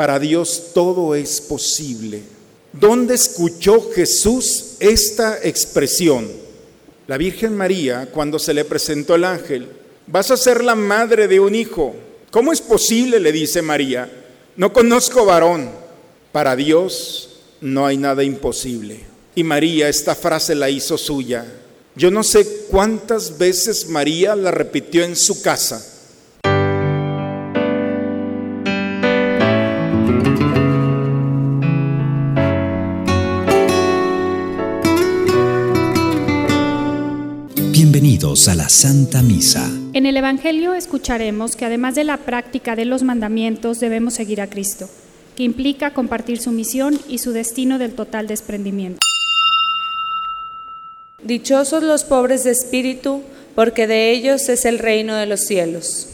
Para Dios todo es posible. ¿Dónde escuchó Jesús esta expresión? La Virgen María, cuando se le presentó el ángel, vas a ser la madre de un hijo. ¿Cómo es posible? le dice María. No conozco varón. Para Dios no hay nada imposible. Y María esta frase la hizo suya. Yo no sé cuántas veces María la repitió en su casa. A la Santa Misa. En el Evangelio escucharemos que además de la práctica de los mandamientos debemos seguir a Cristo, que implica compartir su misión y su destino del total desprendimiento. Dichosos los pobres de espíritu, porque de ellos es el reino de los cielos.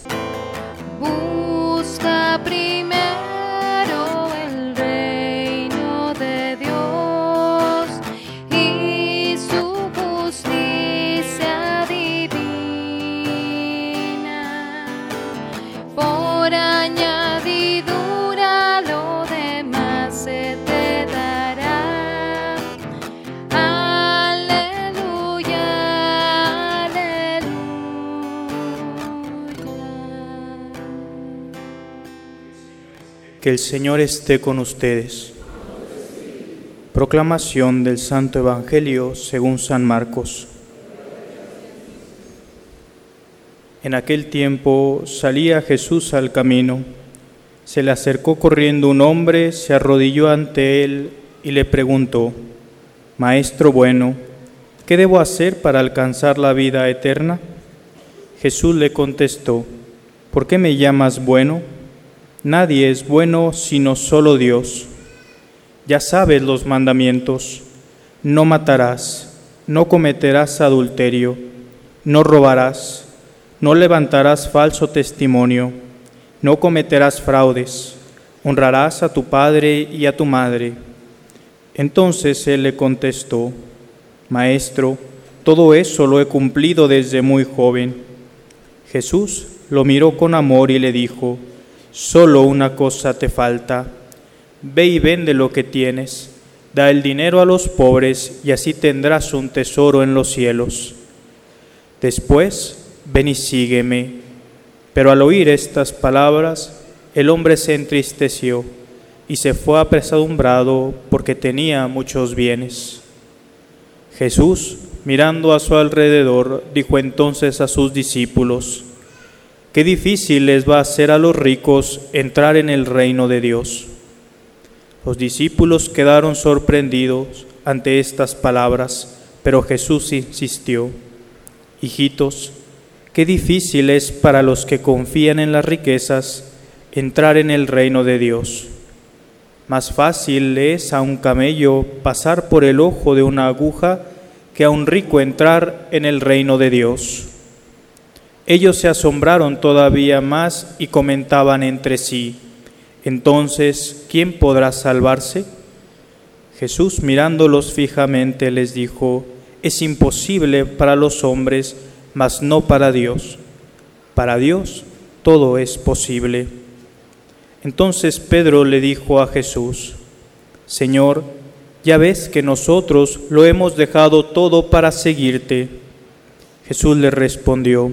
Que el Señor esté con ustedes. Proclamación del Santo Evangelio según San Marcos. En aquel tiempo salía Jesús al camino. Se le acercó corriendo un hombre, se arrodilló ante él y le preguntó, Maestro bueno, ¿qué debo hacer para alcanzar la vida eterna? Jesús le contestó, ¿por qué me llamas bueno? Nadie es bueno sino solo Dios. Ya sabes los mandamientos. No matarás, no cometerás adulterio, no robarás, no levantarás falso testimonio, no cometerás fraudes, honrarás a tu padre y a tu madre. Entonces él le contestó, Maestro, todo eso lo he cumplido desde muy joven. Jesús lo miró con amor y le dijo, Solo una cosa te falta. Ve y vende lo que tienes, da el dinero a los pobres y así tendrás un tesoro en los cielos. Después, ven y sígueme. Pero al oír estas palabras, el hombre se entristeció y se fue apesadumbrado porque tenía muchos bienes. Jesús, mirando a su alrededor, dijo entonces a sus discípulos, Qué difícil les va a ser a los ricos entrar en el reino de Dios. Los discípulos quedaron sorprendidos ante estas palabras, pero Jesús insistió, Hijitos, qué difícil es para los que confían en las riquezas entrar en el reino de Dios. Más fácil es a un camello pasar por el ojo de una aguja que a un rico entrar en el reino de Dios. Ellos se asombraron todavía más y comentaban entre sí, entonces, ¿quién podrá salvarse? Jesús mirándolos fijamente les dijo, es imposible para los hombres, mas no para Dios. Para Dios todo es posible. Entonces Pedro le dijo a Jesús, Señor, ya ves que nosotros lo hemos dejado todo para seguirte. Jesús le respondió,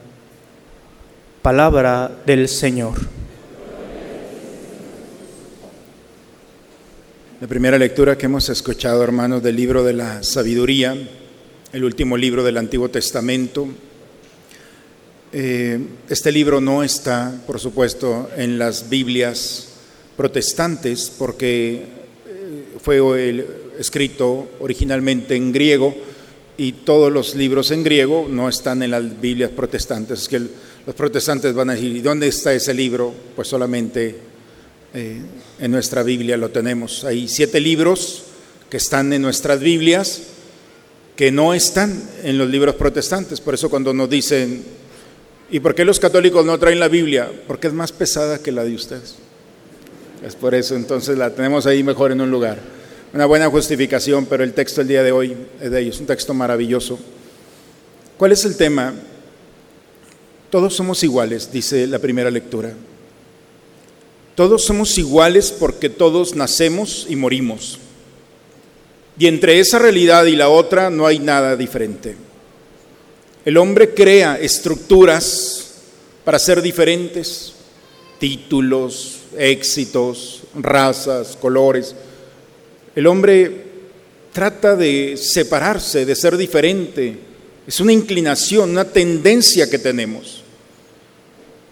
Palabra del Señor. La primera lectura que hemos escuchado, hermanos, del libro de la sabiduría, el último libro del Antiguo Testamento. Eh, este libro no está, por supuesto, en las Biblias protestantes porque eh, fue escrito originalmente en griego y todos los libros en griego no están en las Biblias protestantes. Es que el- los protestantes van a decir, ¿y dónde está ese libro? Pues solamente eh, en nuestra Biblia lo tenemos. Hay siete libros que están en nuestras Biblias que no están en los libros protestantes. Por eso cuando nos dicen, ¿y por qué los católicos no traen la Biblia? Porque es más pesada que la de ustedes. Es por eso, entonces la tenemos ahí mejor en un lugar. Una buena justificación, pero el texto del día de hoy es de ellos, un texto maravilloso. ¿Cuál es el tema? Todos somos iguales, dice la primera lectura. Todos somos iguales porque todos nacemos y morimos. Y entre esa realidad y la otra no hay nada diferente. El hombre crea estructuras para ser diferentes, títulos, éxitos, razas, colores. El hombre trata de separarse, de ser diferente. Es una inclinación, una tendencia que tenemos.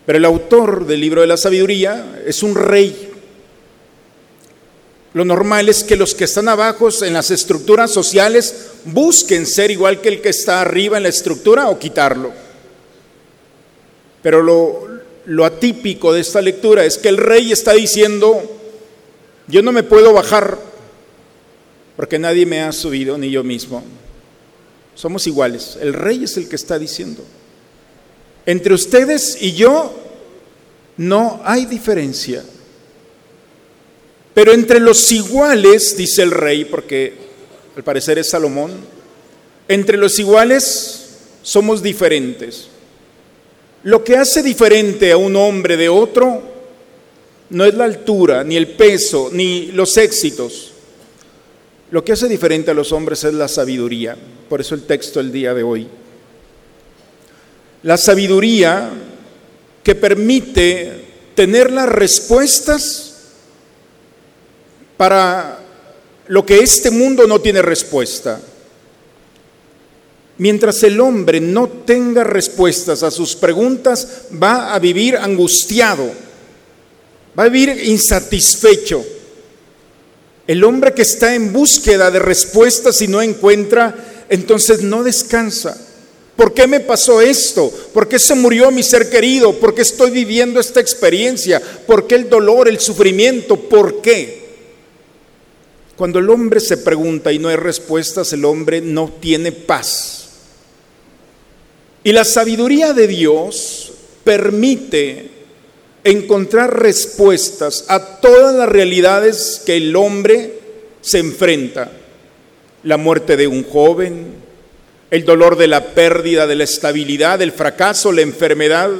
Pero el autor del libro de la sabiduría es un rey. Lo normal es que los que están abajo en las estructuras sociales busquen ser igual que el que está arriba en la estructura o quitarlo. Pero lo, atípico de esta lectura es que el rey está diciendo, yo no me puedo bajar porque nadie me ha subido, ni yo mismo. Somos iguales. El rey es el que está diciendo. Entre ustedes y yo no hay diferencia. Pero entre los iguales, dice el rey, porque al parecer es Salomón, entre los iguales somos diferentes. Lo que hace diferente a un hombre de otro no es la altura, ni el peso, ni los éxitos. Lo que hace diferente a los hombres es la sabiduría. Por eso el texto del día de hoy. La sabiduría que permite tener las respuestas para lo que este mundo no tiene respuesta. Mientras el hombre no tenga respuestas a sus preguntas, va a vivir angustiado, va a vivir insatisfecho. El hombre que está en búsqueda de respuestas y no encuentra, entonces no descansa. ¿Por qué me pasó esto? ¿Por qué se murió mi ser querido? ¿Por qué estoy viviendo esta experiencia? ¿Por qué el dolor, el sufrimiento? ¿Por qué? Cuando el hombre se pregunta y no hay respuestas, el hombre no tiene paz. Y la sabiduría de Dios permite encontrar respuestas a todas las realidades que el hombre se enfrenta. La muerte de un joven, el dolor de la pérdida de la estabilidad, el fracaso, la enfermedad.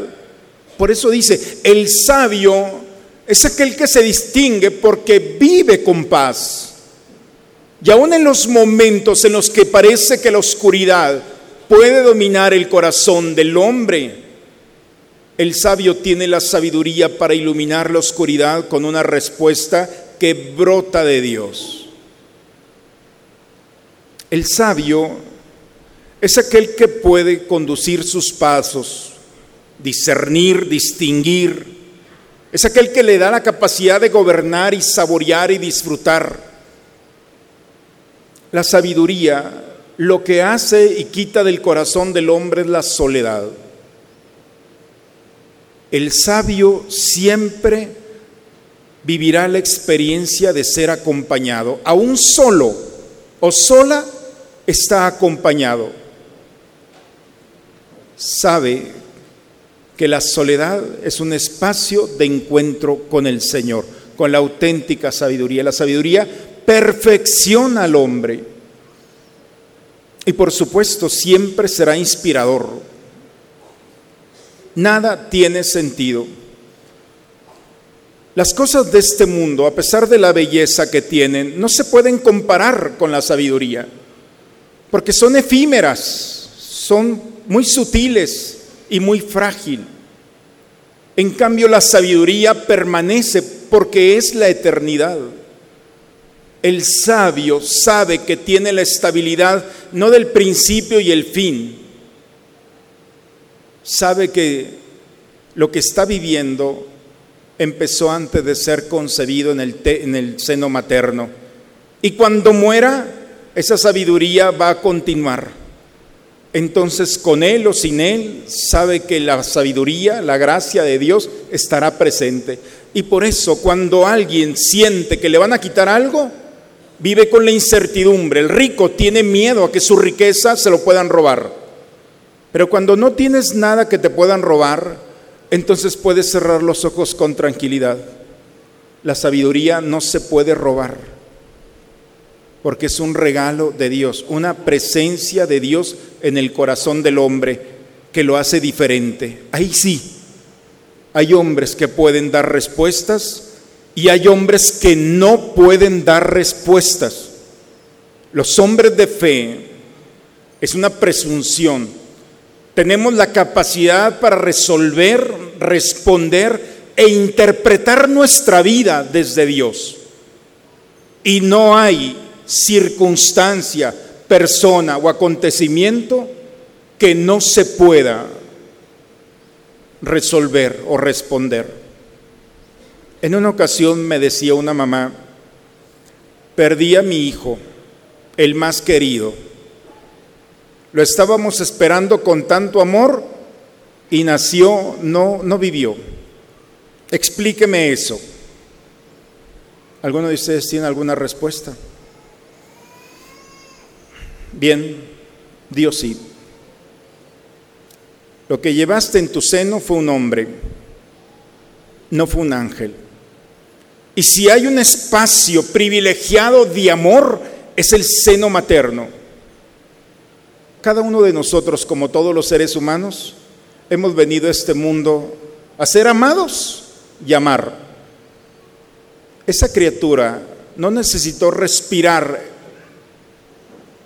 Por eso dice, el sabio es aquel que se distingue porque vive con paz. Y aún en los momentos en los que parece que la oscuridad puede dominar el corazón del hombre. El sabio tiene la sabiduría para iluminar la oscuridad con una respuesta que brota de Dios. El sabio es aquel que puede conducir sus pasos, discernir, distinguir. Es aquel que le da la capacidad de gobernar y saborear y disfrutar. La sabiduría lo que hace y quita del corazón del hombre es la soledad. El sabio siempre vivirá la experiencia de ser acompañado. Aún solo o sola está acompañado. Sabe que la soledad es un espacio de encuentro con el Señor, con la auténtica sabiduría. La sabiduría perfecciona al hombre y por supuesto siempre será inspirador. Nada tiene sentido. Las cosas de este mundo, a pesar de la belleza que tienen, no se pueden comparar con la sabiduría, porque son efímeras, son muy sutiles y muy frágil. En cambio, la sabiduría permanece porque es la eternidad. El sabio sabe que tiene la estabilidad no del principio y el fin. Sabe que lo que está viviendo empezó antes de ser concebido en el, en el seno materno. Y cuando muera, esa sabiduría va a continuar. Entonces, con él o sin él, sabe que la sabiduría, la gracia de Dios estará presente. Y por eso cuando alguien siente que le van a quitar algo, vive con la incertidumbre. El rico tiene miedo a que su riqueza se lo puedan robar. Pero cuando no tienes nada que te puedan robar, entonces puedes cerrar los ojos con tranquilidad. La sabiduría no se puede robar, porque es un regalo de Dios, una presencia de Dios en el corazón del hombre que lo hace diferente. Ahí sí, hay hombres que pueden dar respuestas y hay hombres que no pueden dar respuestas. Los hombres de fe es una presunción. Tenemos la capacidad para resolver, responder e interpretar nuestra vida desde Dios. Y no hay circunstancia, persona o acontecimiento que no se pueda resolver o responder. En una ocasión me decía una mamá, perdí a mi hijo, el más querido. Lo estábamos esperando con tanto amor y nació, no, no vivió. Explíqueme eso. ¿Alguno de ustedes tiene alguna respuesta? Bien, Dios sí. Lo que llevaste en tu seno fue un hombre, no fue un ángel. Y si hay un espacio privilegiado de amor, es el seno materno. Cada uno de nosotros, como todos los seres humanos, hemos venido a este mundo a ser amados y amar. Esa criatura no necesitó respirar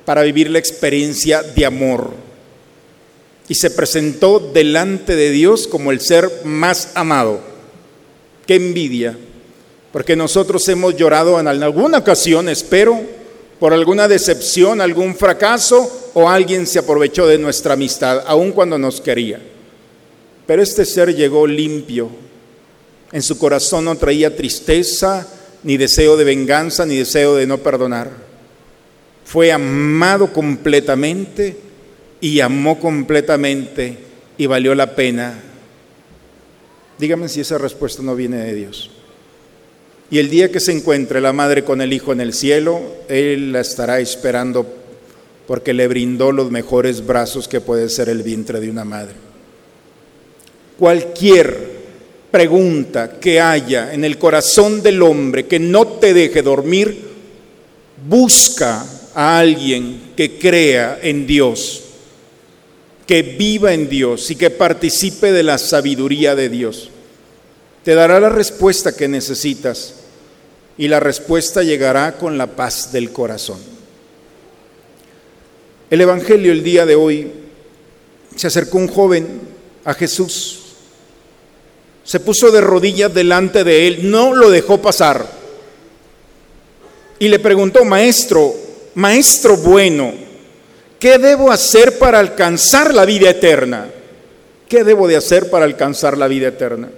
para vivir la experiencia de amor y se presentó delante de Dios como el ser más amado. Qué envidia porque nosotros hemos llorado en alguna ocasión, espero, por alguna decepción, algún fracaso o alguien se aprovechó de nuestra amistad, aun cuando nos quería. Pero este ser llegó limpio. En su corazón no traía tristeza, ni deseo de venganza, ni deseo de no perdonar. Fue amado completamente y amó completamente y valió la pena. Dígame si esa respuesta no viene de Dios. Y el día que se encuentre la madre con el hijo en el cielo, Él la estará esperando porque le brindó los mejores brazos que puede ser el vientre de una madre. Cualquier pregunta que haya en el corazón del hombre que no te deje dormir, busca a alguien que crea en Dios, que viva en Dios y que participe de la sabiduría de Dios. Te dará la respuesta que necesitas y la respuesta llegará con la paz del corazón. El Evangelio el día de hoy se acercó un joven a Jesús, se puso de rodillas delante de él, no lo dejó pasar y le preguntó, maestro, maestro bueno, ¿qué debo hacer para alcanzar la vida eterna? ¿Qué debo de hacer para alcanzar la vida eterna?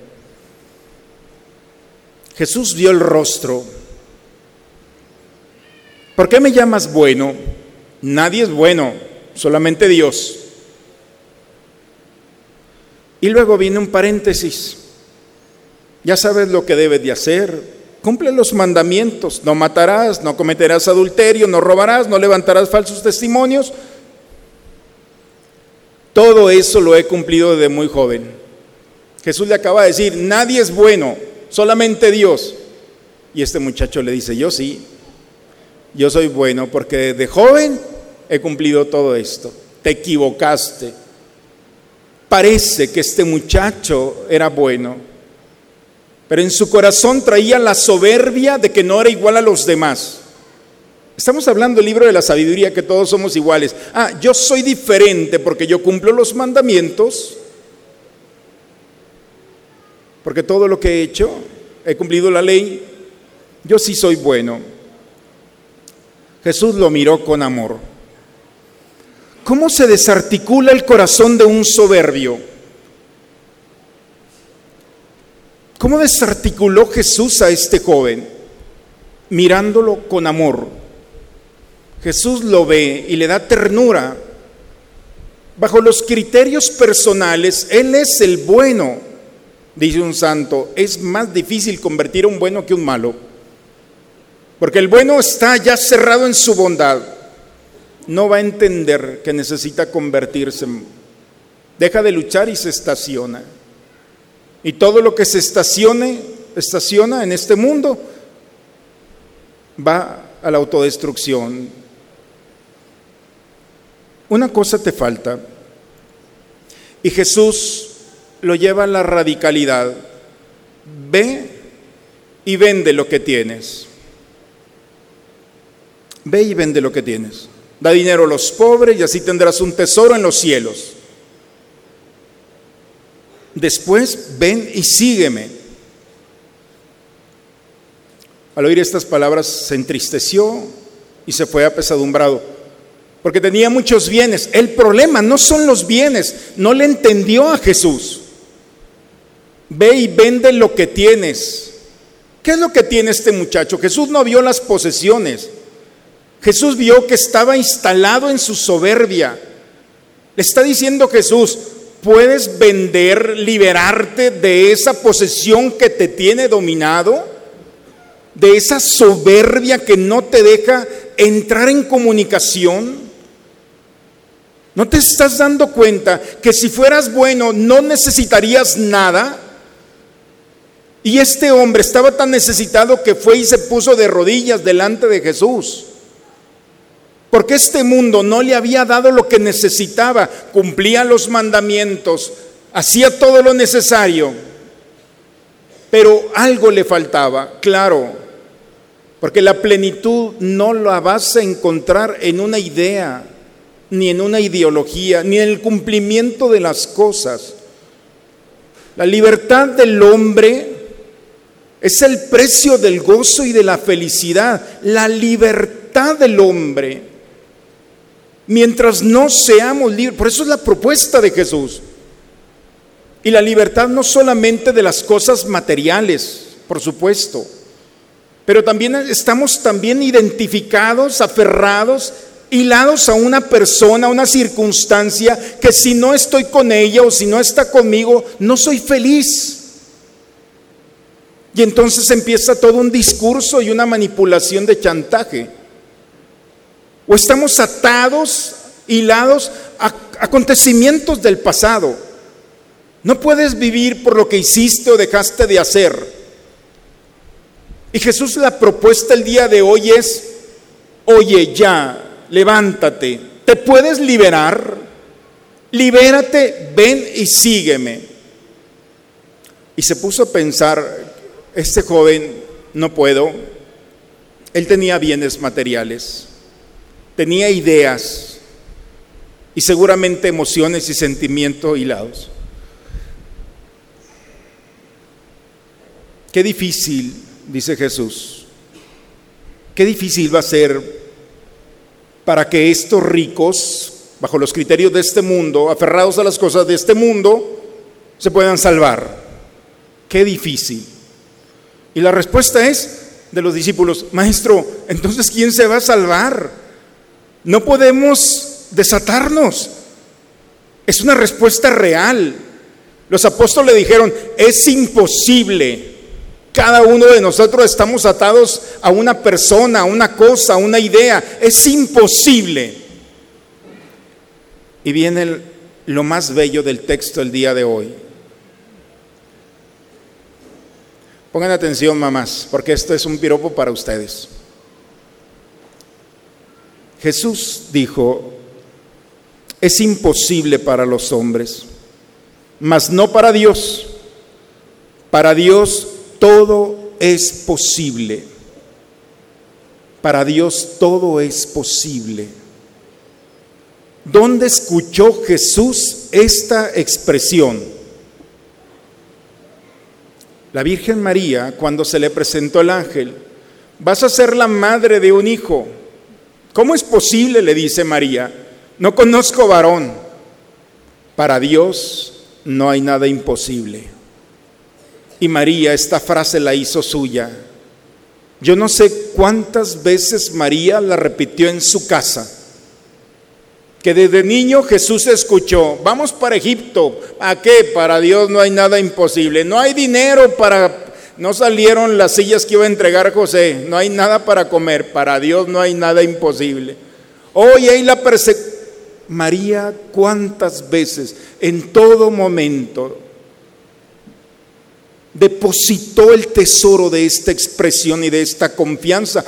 Jesús vio el rostro. ¿Por qué me llamas bueno? Nadie es bueno, solamente Dios. Y luego viene un paréntesis. Ya sabes lo que debes de hacer. Cumple los mandamientos. No matarás, no cometerás adulterio, no robarás, no levantarás falsos testimonios. Todo eso lo he cumplido desde muy joven. Jesús le acaba de decir, nadie es bueno, solamente Dios. Y este muchacho le dice, yo sí, yo soy bueno porque de joven he cumplido todo esto. Te equivocaste. Parece que este muchacho era bueno, pero en su corazón traía la soberbia de que no era igual a los demás. Estamos hablando del libro de la sabiduría, que todos somos iguales. Ah, yo soy diferente porque yo cumplo los mandamientos, porque todo lo que he hecho, he cumplido la ley, yo sí soy bueno. Jesús lo miró con amor. ¿Cómo se desarticula el corazón de un soberbio? ¿Cómo desarticuló Jesús a este joven? Mirándolo con amor. Jesús lo ve y le da ternura. Bajo los criterios personales, Él es el bueno. Dice un santo, es más difícil convertir a un bueno que un malo. Porque el bueno está ya cerrado en su bondad. No va a entender que necesita convertirse. Deja de luchar y se estaciona. Y todo lo que se estacione, estaciona en este mundo, va a la autodestrucción. Una cosa te falta. Y Jesús lo lleva a la radicalidad. Ve y vende lo que tienes. Ve y vende lo que tienes. Da dinero a los pobres y así tendrás un tesoro en los cielos. Después ven y sígueme. Al oír estas palabras se entristeció y se fue apesadumbrado, porque tenía muchos bienes. El problema no son los bienes, no le entendió a Jesús. Ve y vende lo que tienes. ¿Qué es lo que tiene este muchacho? Jesús no vio las posesiones. Jesús vio que estaba instalado en su soberbia. Le está diciendo Jesús, puedes vender, liberarte de esa posesión que te tiene dominado, de esa soberbia que no te deja entrar en comunicación. ¿No te estás dando cuenta que si fueras bueno no necesitarías nada? Y este hombre estaba tan necesitado que fue y se puso de rodillas delante de Jesús. Porque este mundo no le había dado lo que necesitaba, cumplía los mandamientos, hacía todo lo necesario. Pero algo le faltaba, claro, porque la plenitud no la vas a encontrar en una idea, ni en una ideología, ni en el cumplimiento de las cosas. La libertad del hombre es el precio del gozo y de la felicidad, la libertad del hombre. Mientras no seamos libres, por eso es la propuesta de Jesús. Y la libertad no solamente de las cosas materiales, por supuesto, pero también estamos también identificados, aferrados, hilados a una persona, a una circunstancia que si no estoy con ella o si no está conmigo, no soy feliz. Y entonces empieza todo un discurso y una manipulación de chantaje. O estamos atados, hilados a acontecimientos del pasado. No puedes vivir por lo que hiciste o dejaste de hacer. Y Jesús la propuesta el día de hoy es, oye ya, levántate, te puedes liberar, libérate, ven y sígueme. Y se puso a pensar, este joven, no puedo, él tenía bienes materiales, tenía ideas y seguramente emociones y sentimientos hilados. Qué difícil, dice Jesús, qué difícil va a ser para que estos ricos, bajo los criterios de este mundo, aferrados a las cosas de este mundo, se puedan salvar. Qué difícil. Y la respuesta es de los discípulos, maestro, entonces ¿quién se va a salvar? No podemos desatarnos. Es una respuesta real. Los apóstoles le dijeron, es imposible. Cada uno de nosotros estamos atados a una persona, a una cosa, a una idea. Es imposible. Y viene lo más bello del texto el día de hoy. Pongan atención, mamás, porque esto es un piropo para ustedes. Jesús dijo, es imposible para los hombres, mas no para Dios. Para Dios todo es posible. Para Dios todo es posible. ¿Dónde escuchó Jesús esta expresión? La Virgen María, cuando se le presentó el ángel, vas a ser la madre de un hijo. ¿Cómo es posible? le dice María. No conozco varón. Para Dios no hay nada imposible. Y María esta frase la hizo suya. Yo no sé cuántas veces María la repitió en su casa. que desde niño Jesús escuchó, vamos para Egipto, ¿a qué? Para Dios no hay nada imposible, no hay dinero para, no salieron las sillas que iba a entregar José, no hay nada para comer, para Dios no hay nada imposible. Hoy hay la. María, ¿cuántas veces, en todo momento, depositó el tesoro de esta expresión y de esta confianza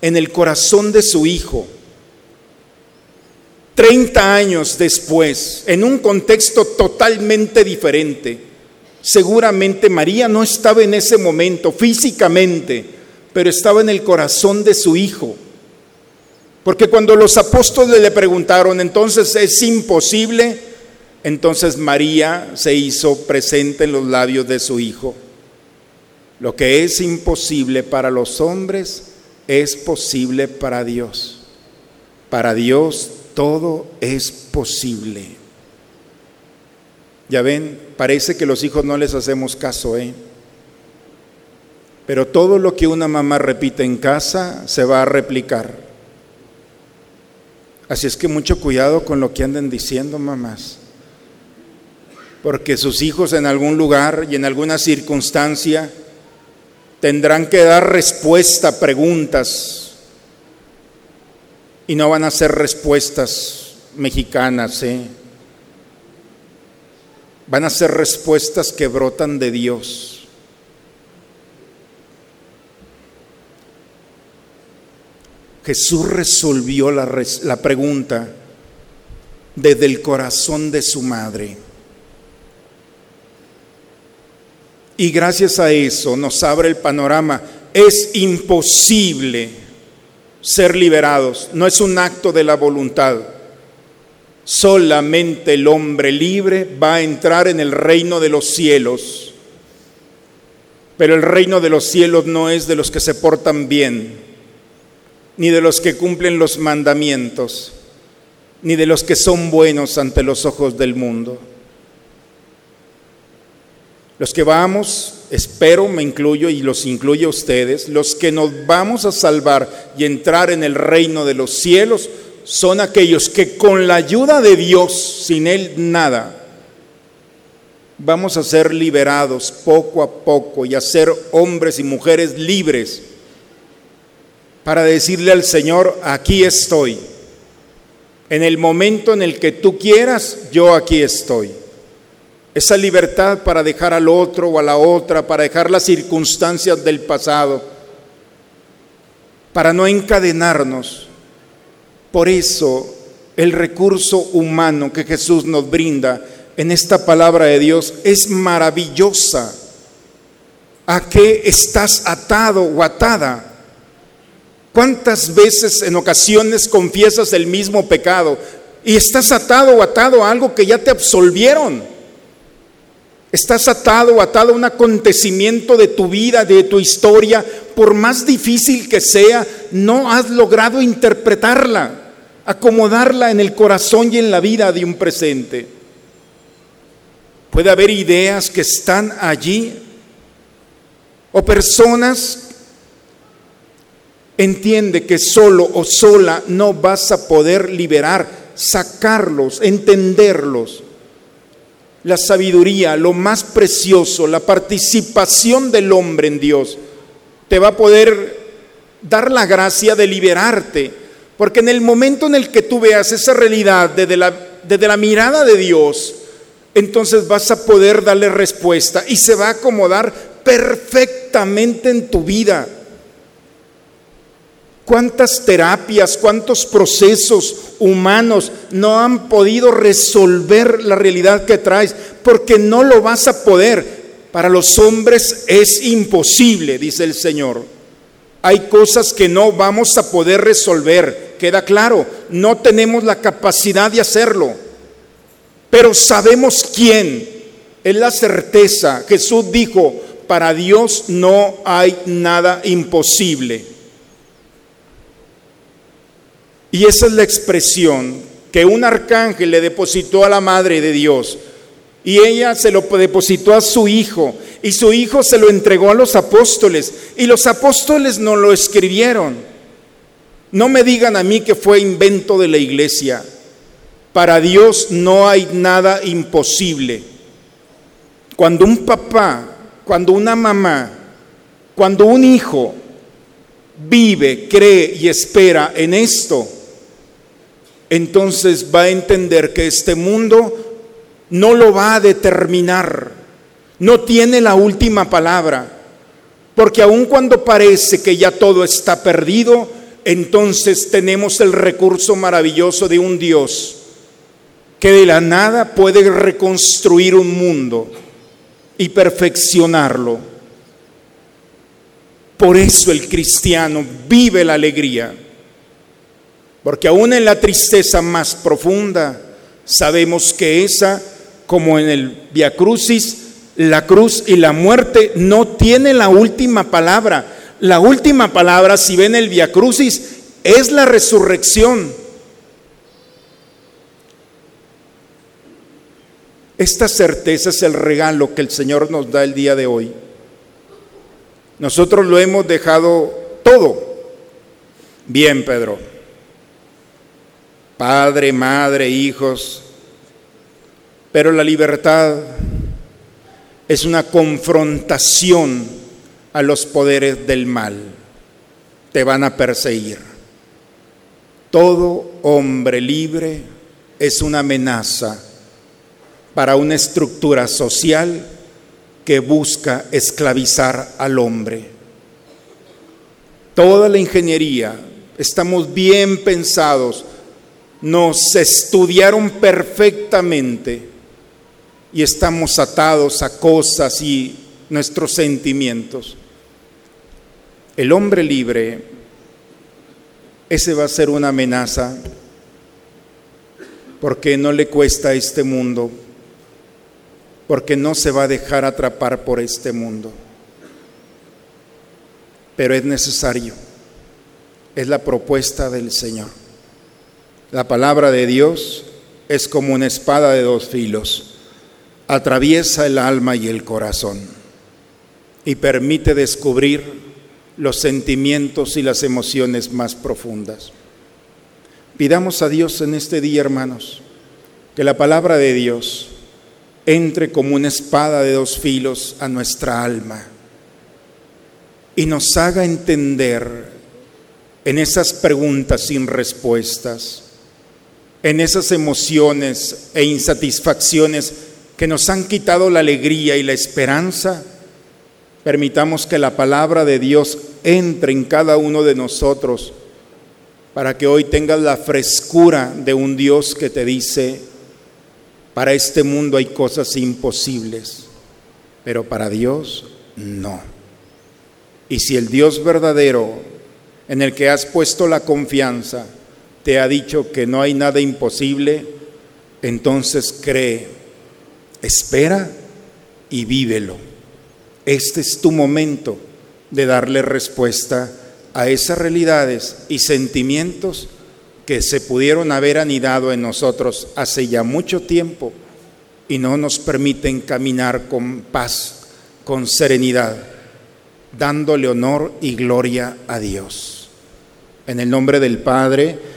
en el corazón de su hijo? 30 años después, en un contexto totalmente diferente, seguramente María no estaba en ese momento físicamente, pero estaba en el corazón de su hijo. Porque cuando los apóstoles le preguntaron, entonces es imposible, entonces María se hizo presente en los labios de su hijo. Lo que es imposible para los hombres es posible para Dios. Para Dios todo es posible. Ya ven, parece que los hijos no les hacemos caso, ¿eh? Pero todo lo que una mamá repite en casa se va a replicar. Así es que mucho cuidado con lo que anden diciendo, mamás. Porque sus hijos en algún lugar y en alguna circunstancia tendrán que dar respuesta a preguntas y no van a ser respuestas mexicanas, ¿eh? Van a ser respuestas que brotan de Dios. Jesús resolvió la, pregunta desde el corazón de su madre. Y gracias a eso nos abre el panorama. Es imposible ser liberados, no es un acto de la voluntad. Solamente el hombre libre va a entrar en el reino de los cielos. Pero el reino de los cielos no es de los que se portan bien ni de los que cumplen los mandamientos, ni de los que son buenos ante los ojos del mundo. Los que vamos, espero, me incluyo y los incluyo a ustedes, los que nos vamos a salvar y entrar en el reino de los cielos son aquellos que con la ayuda de Dios, sin Él nada, vamos a ser liberados poco a poco y a ser hombres y mujeres libres para decirle al Señor, aquí estoy. En el momento en el que tú quieras, yo aquí estoy. Esa libertad para dejar al otro o a la otra, para dejar las circunstancias del pasado, para no encadenarnos. Por eso el recurso humano que Jesús nos brinda en esta palabra de Dios es maravillosa. ¿A qué estás atado o atada? ¿Cuántas veces en ocasiones confiesas el mismo pecado y estás atado o atado a algo que ya te absolvieron? Estás atado o atado a un acontecimiento de tu vida, de tu historia, por más difícil que sea, no has logrado interpretarla, acomodarla en el corazón y en la vida de un presente. Puede haber ideas que están allí o personas Entiende que solo o sola no vas a poder liberar, sacarlos, entenderlos. La sabiduría, lo más precioso, la participación del hombre en Dios, te va a poder dar la gracia de liberarte. Porque en el momento en el que tú veas esa realidad desde la, desde la mirada de Dios, entonces vas a poder darle respuesta y se va a acomodar perfectamente en tu vida. ¿Cuántas terapias, cuántos procesos humanos no han podido resolver la realidad que traes? Porque no lo vas a poder. Para los hombres es imposible, dice el Señor. Hay cosas que no vamos a poder resolver, queda claro, no tenemos la capacidad de hacerlo. Pero sabemos quién, es la certeza. Jesús dijo, para Dios no hay nada imposible. Y esa es la expresión que un arcángel le depositó a la Madre de Dios. Y ella se lo depositó a su hijo. Y su hijo se lo entregó a los apóstoles. Y los apóstoles no lo escribieron. No me digan a mí que fue invento de la iglesia. Para Dios no hay nada imposible. Cuando un papá, cuando una mamá, cuando un hijo vive, cree y espera en esto, entonces va a entender que este mundo no lo va a determinar, no tiene la última palabra, porque aun cuando parece que ya todo está perdido, entonces tenemos el recurso maravilloso de un Dios que de la nada puede reconstruir un mundo y perfeccionarlo. Por eso el cristiano vive la alegría, porque aún en la tristeza más profunda sabemos que esa, como en el Via Crucis, la cruz y la muerte no tienen la última palabra. La última palabra, si ven el Via Crucis, es la resurrección. Esta certeza es el regalo que el Señor nos da el día de hoy. Nosotros lo hemos dejado todo. Bien, Pedro. Padre, madre, hijos. Pero la libertad es una confrontación a los poderes del mal. Te van a perseguir. Todo hombre libre es una amenaza para una estructura social que busca esclavizar al hombre. Toda la ingeniería, estamos bien pensados, nos estudiaron perfectamente y estamos atados a cosas y nuestros sentimientos. El hombre libre, ese va a ser una amenaza porque no le cuesta a este mundo porque no se va a dejar atrapar por este mundo. Pero es necesario, es la propuesta del Señor. La palabra de Dios es como una espada de dos filos, atraviesa el alma y el corazón y permite descubrir los sentimientos y las emociones más profundas. Pidamos a Dios en este día, hermanos, que la palabra de Dios entre como una espada de dos filos a nuestra alma y nos haga entender en esas preguntas sin respuestas, en esas emociones e insatisfacciones que nos han quitado la alegría y la esperanza, permitamos que la palabra de Dios entre en cada uno de nosotros para que hoy tengas la frescura de un Dios que te dice, para este mundo hay cosas imposibles, pero para Dios no. Y si el Dios verdadero en el que has puesto la confianza te ha dicho que no hay nada imposible, entonces cree, espera y vívelo. Este es tu momento de darle respuesta a esas realidades y sentimientos que se pudieron haber anidado en nosotros hace ya mucho tiempo y no nos permiten caminar con paz, con serenidad, dándole honor y gloria a Dios. En el nombre del Padre,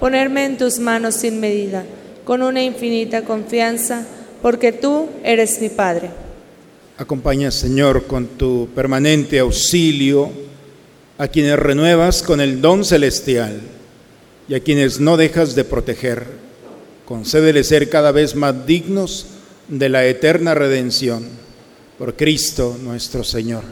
ponerme en tus manos sin medida, con una infinita confianza, porque tú eres mi Padre. Acompaña, Señor, con tu permanente auxilio a quienes renuevas con el don celestial y a quienes no dejas de proteger. Concédele ser cada vez más dignos de la eterna redención por Cristo nuestro Señor.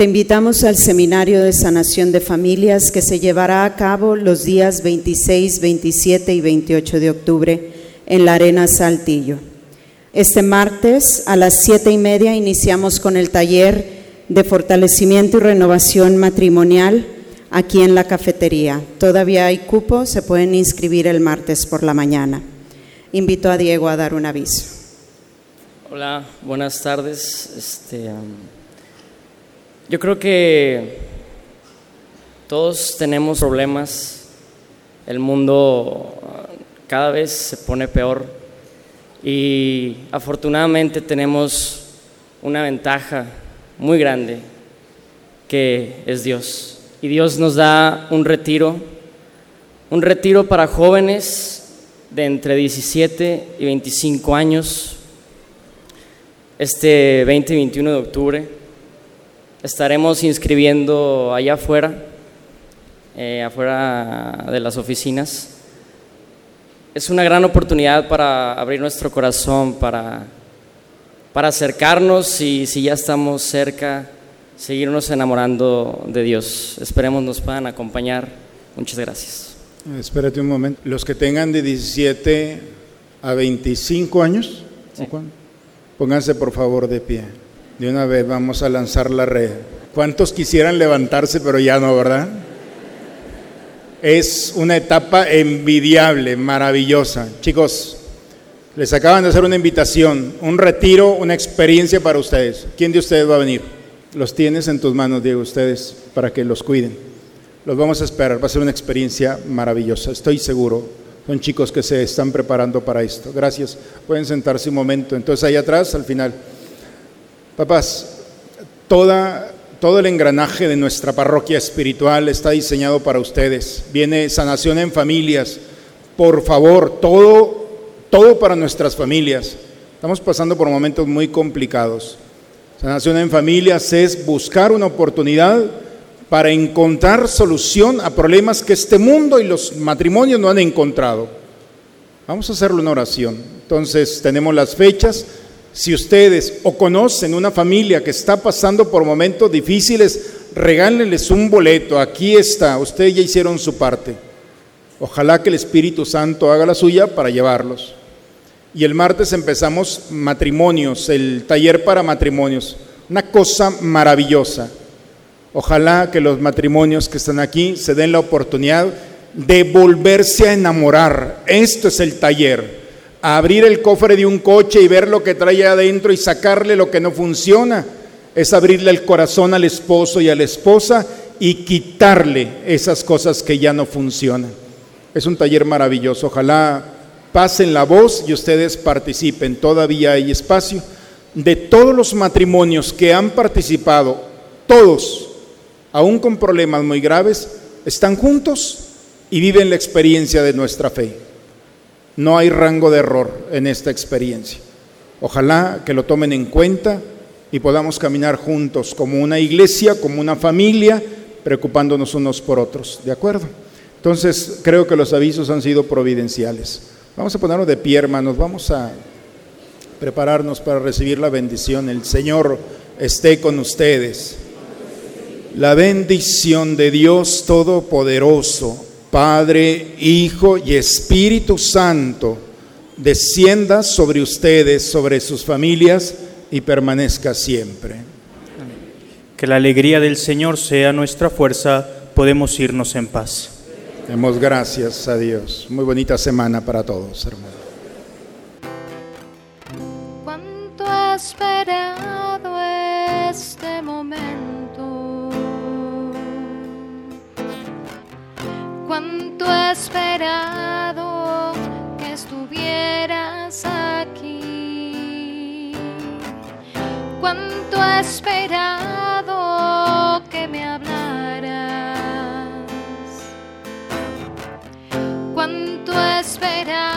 Te invitamos al Seminario de Sanación de Familias que se llevará a cabo los días 26, 27 y 28 de octubre en la Arena Saltillo. Este martes a las siete y media iniciamos con el taller de fortalecimiento y renovación matrimonial aquí en la cafetería. Todavía hay cupo, se pueden inscribir el martes por la mañana. Invito a Diego a dar un aviso. Hola, buenas tardes. Este, um, yo creo que todos tenemos problemas. El mundo uh, cada vez se pone peor y afortunadamente tenemos una ventaja muy grande que es Dios. Y Dios nos da un retiro, un retiro para jóvenes de entre 17 y 25 años este 20 y 21 de octubre. Estaremos inscribiendo allá afuera, eh, afuera de las oficinas. Es una gran oportunidad para abrir nuestro corazón, para, para acercarnos y si ya estamos cerca, seguirnos enamorando de Dios. Esperemos nos puedan acompañar. Muchas gracias. Espérate un momento. Los que tengan de 17 a 25 años, ¿o cuándo? pónganse por favor de pie. De una vez vamos a lanzar la red. ¿Cuántos quisieran levantarse pero ya no, verdad? Es una etapa envidiable, maravillosa. Chicos, les acaban de hacer una invitación, un retiro, una experiencia para ustedes. ¿Quién de ustedes va a venir? Los tienes en tus manos, Diego, ustedes, para que los cuiden. Los vamos a esperar, va a ser una experiencia maravillosa, estoy seguro. Son chicos que se están preparando para esto. Gracias. Pueden sentarse un momento. Entonces, ahí atrás, al final. Papás, toda, todo el engranaje de nuestra parroquia espiritual está diseñado para ustedes. Viene sanación en familias. Por favor, todo, todo para nuestras familias. Estamos pasando por momentos muy complicados. Sanación en familias es buscar una oportunidad para encontrar solución a problemas que este mundo y los matrimonios no han encontrado. Vamos a hacerlo en oración. Entonces tenemos las fechas. Si ustedes o conocen una familia que está pasando por momentos difíciles, regálenles un boleto. Aquí está, ustedes ya hicieron su parte. Ojalá que el Espíritu Santo haga la suya para llevarlos. Y el martes empezamos matrimonios, el taller para matrimonios. Una cosa maravillosa. Ojalá que los matrimonios que están aquí se den la oportunidad de volverse a enamorar. Esto es el taller. Abrir el cofre de un coche y ver lo que trae adentro y sacarle lo que no funciona. Es abrirle el corazón al esposo y a la esposa y quitarle esas cosas que ya no funcionan. Es un taller maravilloso. Ojalá pasen la voz y ustedes participen. Todavía hay espacio. De todos los matrimonios que han participado, todos aún con problemas muy graves, están juntos y viven la experiencia de nuestra fe. No hay rango de error en esta experiencia. Ojalá que lo tomen en cuenta y podamos caminar juntos como una iglesia, como una familia, preocupándonos unos por otros. ¿De acuerdo? Entonces, creo que los avisos han sido providenciales. Vamos a ponernos de pie, hermanos. Vamos a prepararnos para recibir la bendición. El Señor esté con ustedes. La bendición de Dios Todopoderoso, Padre, Hijo y Espíritu Santo, descienda sobre ustedes, sobre sus familias y permanezca siempre. Que la alegría del Señor sea nuestra fuerza, podemos irnos en paz. Demos gracias a Dios. Muy bonita semana para todos, hermanos. Cuánto he esperado este momento. Cuánto he esperado que estuvieras aquí. Cuánto he esperado que me hablaras. Cuánto he esperado